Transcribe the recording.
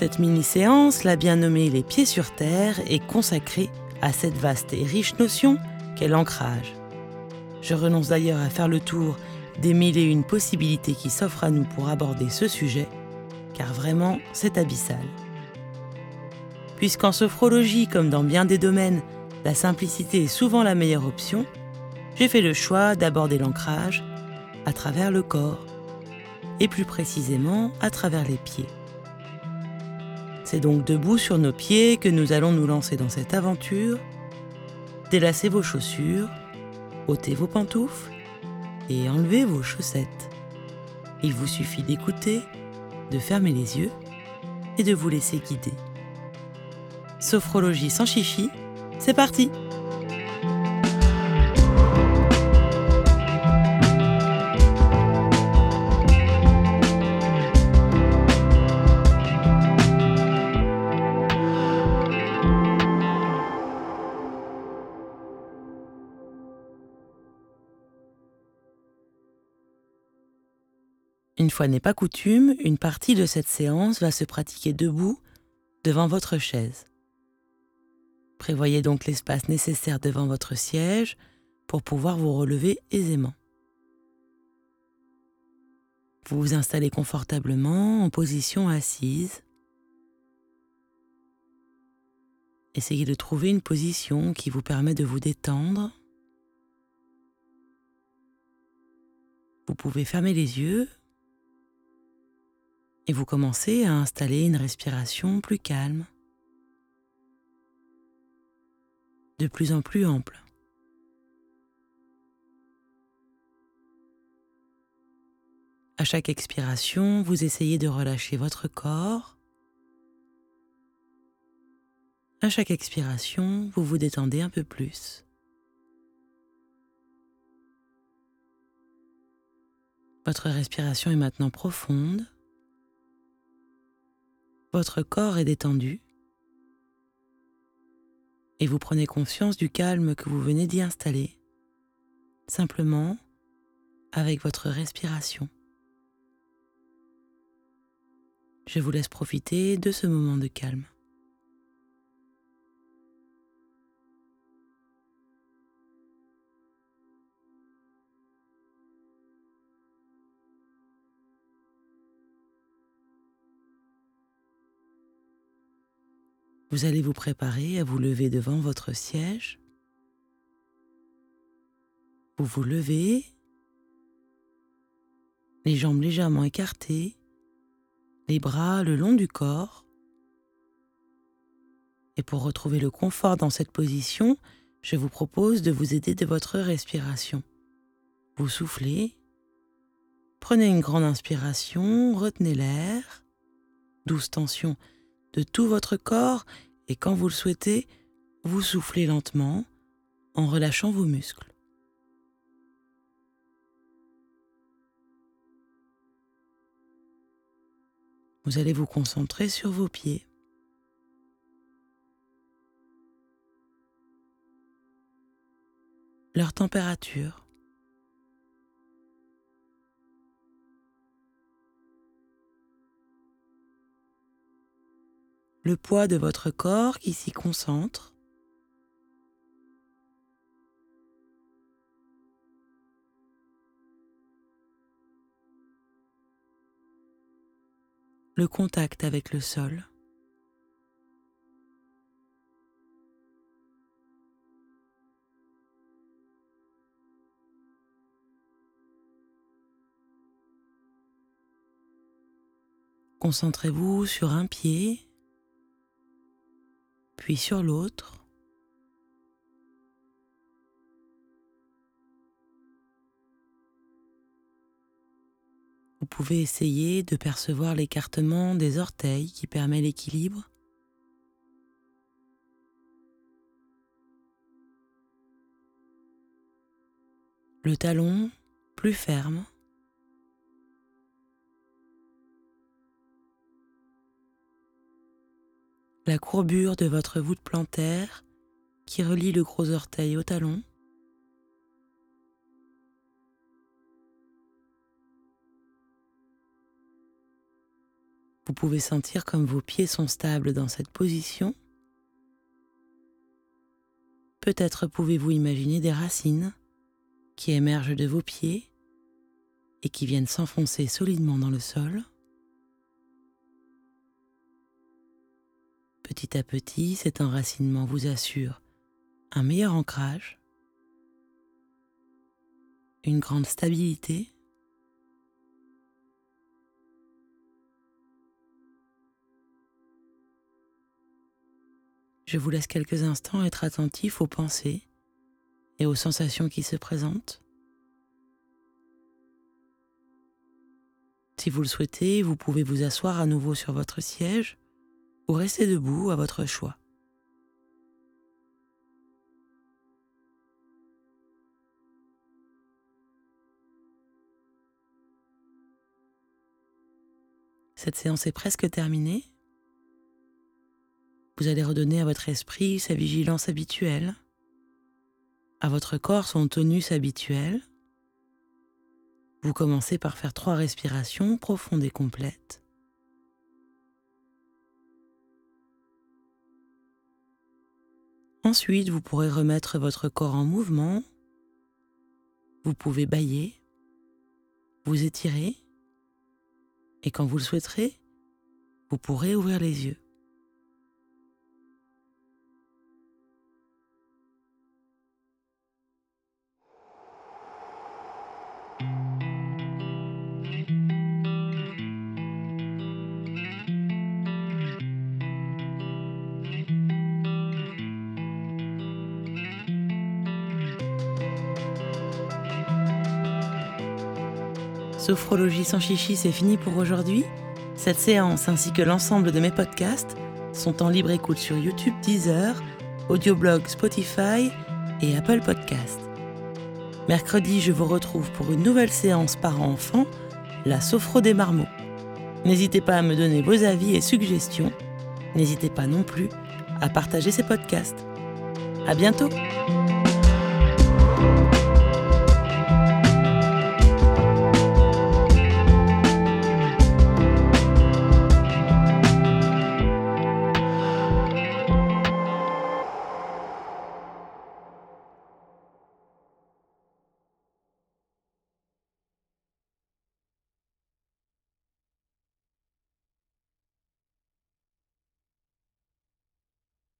Cette mini-séance, la bien nommée Les pieds sur terre, est consacrée à cette vaste et riche notion qu'est l'ancrage. Je renonce d'ailleurs à faire le tour des mille et une possibilités qui s'offrent à nous pour aborder ce sujet, car vraiment c'est abyssal. Puisqu'en sophrologie, comme dans bien des domaines, la simplicité est souvent la meilleure option, j'ai fait le choix d'aborder l'ancrage à travers le corps, et plus précisément à travers les pieds. C'est donc debout sur nos pieds que nous allons nous lancer dans cette aventure. Délassez vos chaussures, ôtez vos pantoufles et enlevez vos chaussettes. Il vous suffit d'écouter, de fermer les yeux et de vous laisser guider. Sophrologie sans chichi, c'est parti! Une fois n'est pas coutume, une partie de cette séance va se pratiquer debout devant votre chaise. Prévoyez donc l'espace nécessaire devant votre siège pour pouvoir vous relever aisément. Vous vous installez confortablement en position assise. Essayez de trouver une position qui vous permet de vous détendre. Vous pouvez fermer les yeux et vous commencez à installer une respiration plus calme, de plus en plus ample. À chaque expiration, vous essayez de relâcher votre corps. À chaque expiration, vous vous détendez un peu plus. Votre respiration est maintenant profonde. Votre corps est détendu et vous prenez conscience du calme que vous venez d'y installer, simplement avec votre respiration. Je vous laisse profiter de ce moment de calme. Vous allez vous préparer à vous lever devant votre siège. Vous vous levez, les jambes légèrement écartées, les bras le long du corps. Et pour retrouver le confort dans cette position, je vous propose de vous aider de votre respiration. Vous soufflez, prenez une grande inspiration, retenez l'air, douce tension de tout votre corps et quand vous le souhaitez, vous soufflez lentement en relâchant vos muscles. Vous allez vous concentrer sur vos pieds. Leur température. Le poids de votre corps qui s'y concentre. le contact avec le sol. Concentrez-vous sur un pied puis sur l'autre. Vous pouvez essayer de percevoir l'écartement des orteils qui permet l'équilibre. Le talon plus ferme. La courbure de votre voûte plantaire qui relie le gros orteil au talon. Vous pouvez sentir comme vos pieds sont stables dans cette position. Peut-être pouvez-vous imaginer des racines qui émergent de vos pieds et qui viennent s'enfoncer solidement dans le sol. Petit à petit, cet enracinement vous assure un meilleur ancrage, une grande stabilité. Je vous laisse quelques instants être attentif aux pensées et aux sensations qui se présentent. Si vous le souhaitez, vous pouvez vous asseoir à nouveau sur votre siège ou rester debout à votre choix. Cette séance est presque terminée. Vous allez redonner à votre esprit sa vigilance habituelle, à votre corps son tonus habituel. Vous commencez par faire trois respirations profondes et complètes. Ensuite, vous pourrez remettre votre corps en mouvement. Vous pouvez bailler, vous étirer, et quand vous le souhaiterez, vous pourrez ouvrir les yeux. Sophrologie sans chichi, c'est fini pour aujourd'hui. Cette séance ainsi que l'ensemble de mes podcasts sont en libre écoute sur YouTube, Deezer, Audioblog, Spotify et Apple Podcasts. Mercredi, je vous retrouve pour une nouvelle séance par enfant, la Sophro des marmots. N'hésitez pas à me donner vos avis et suggestions. N'hésitez pas non plus à partager ces podcasts. À bientôt!